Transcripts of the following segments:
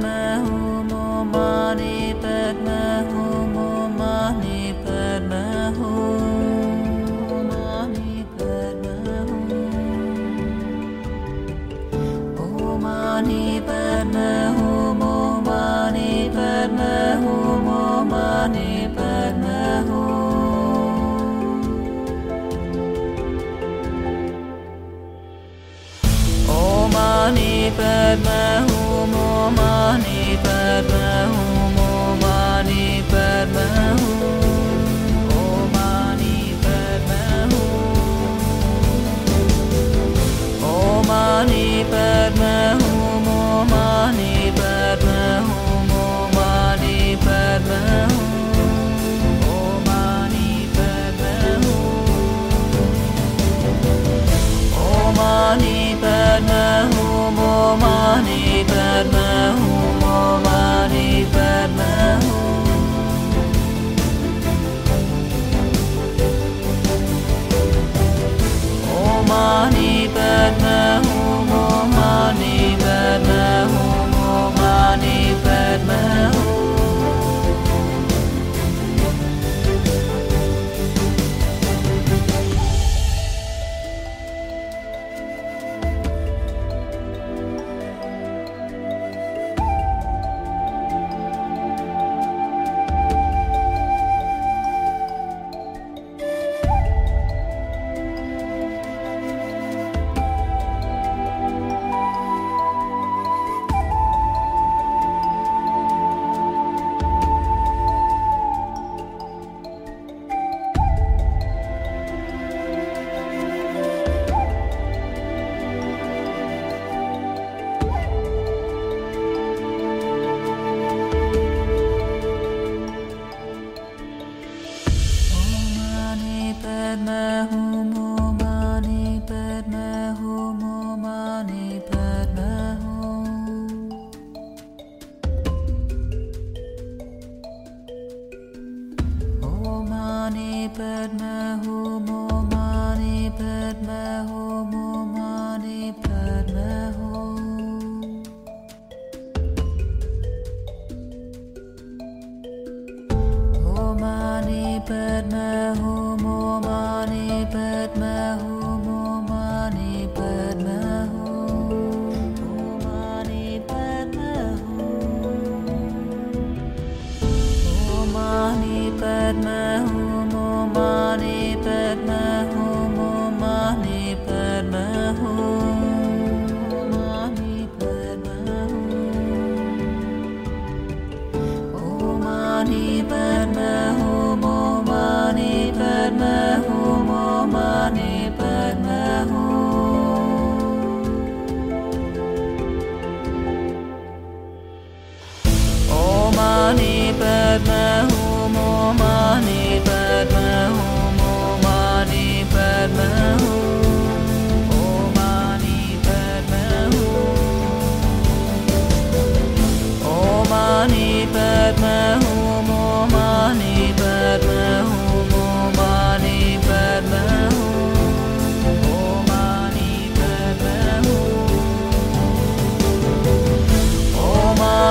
My. Mani Padme Mani Hum aman ey my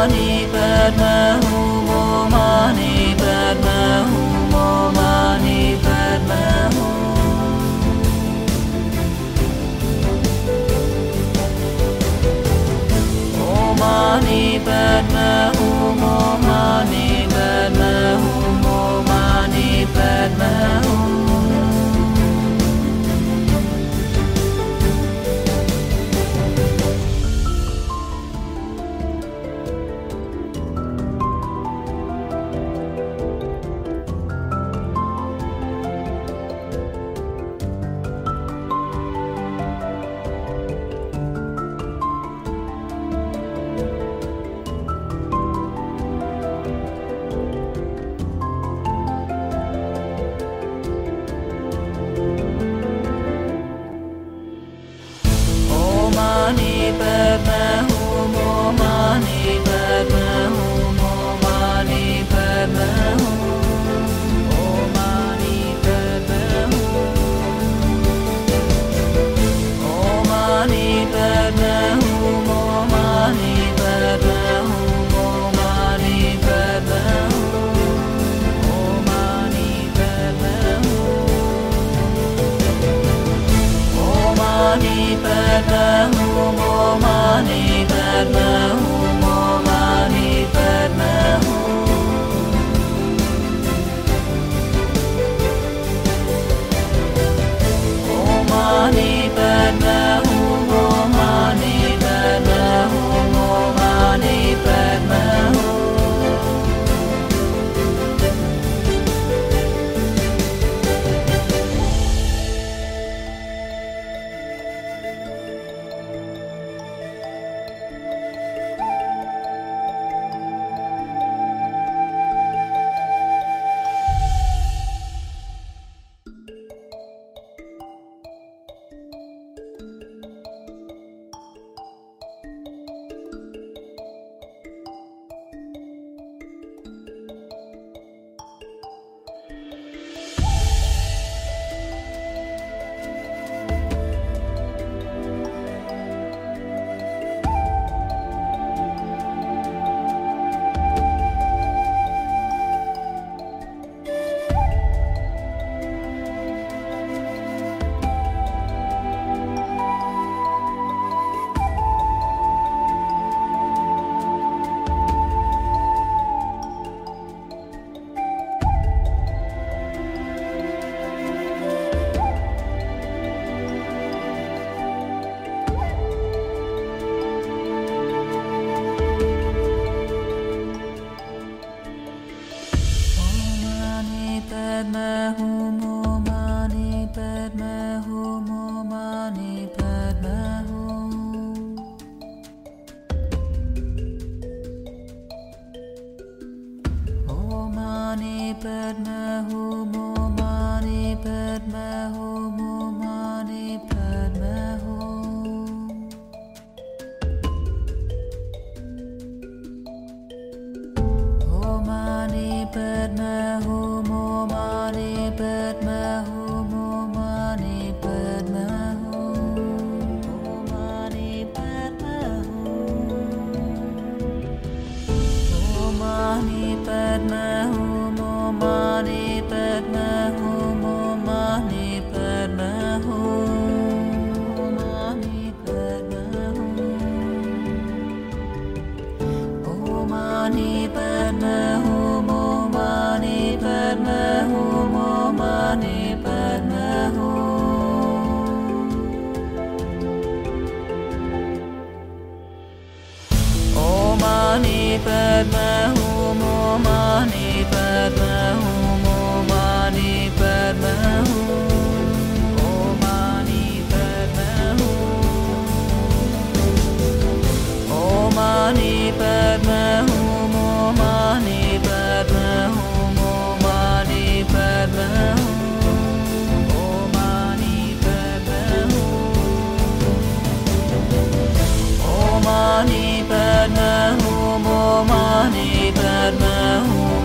Om mani padma Om mani padma hum but my home.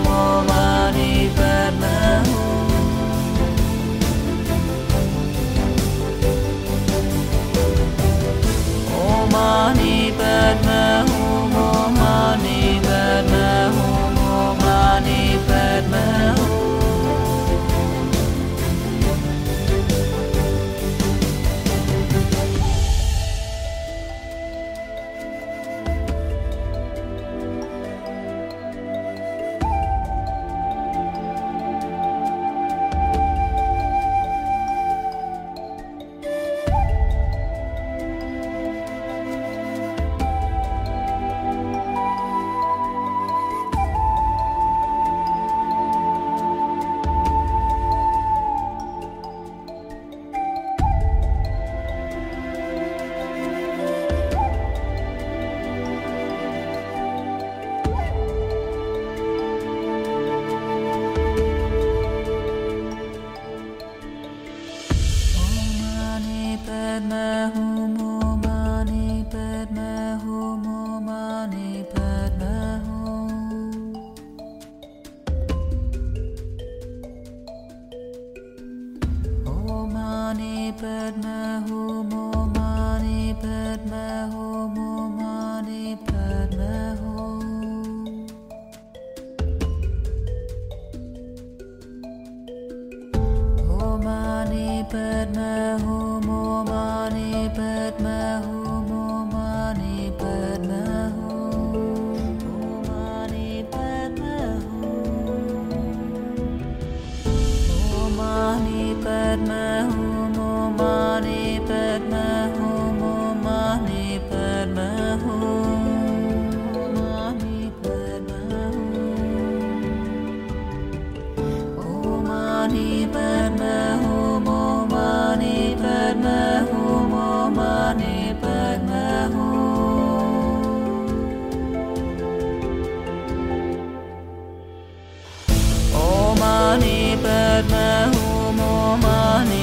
Money.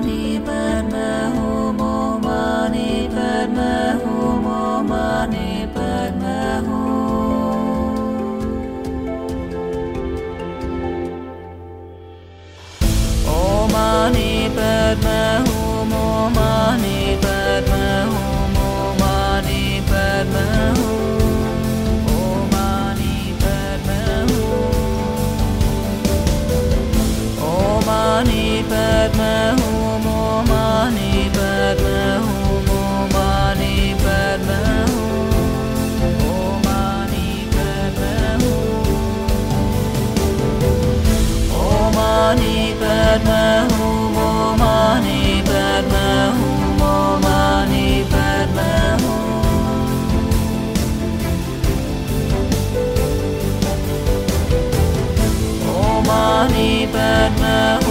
Bani Padma. bird moon.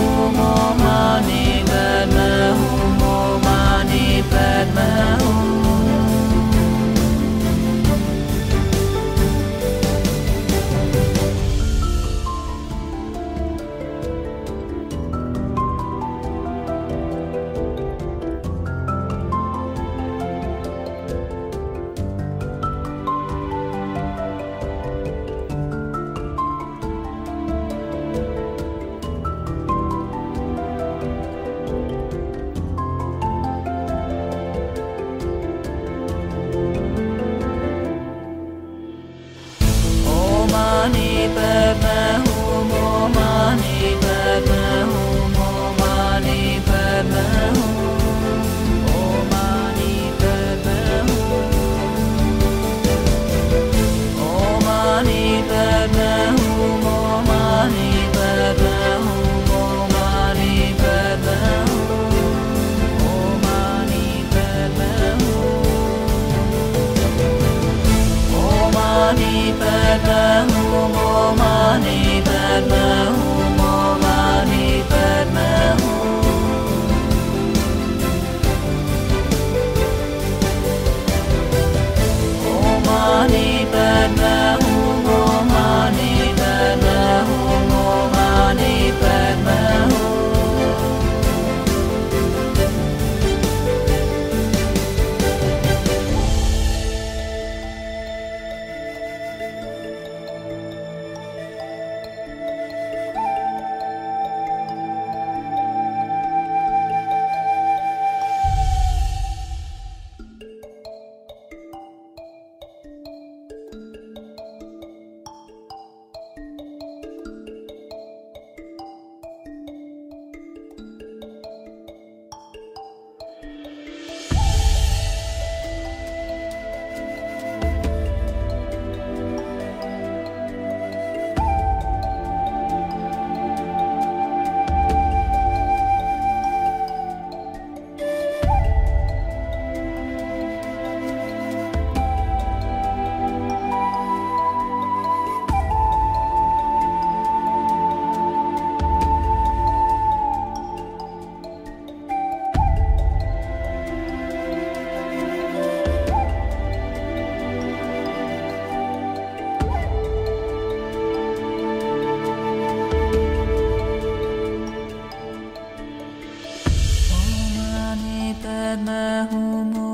My home.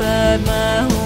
Hum om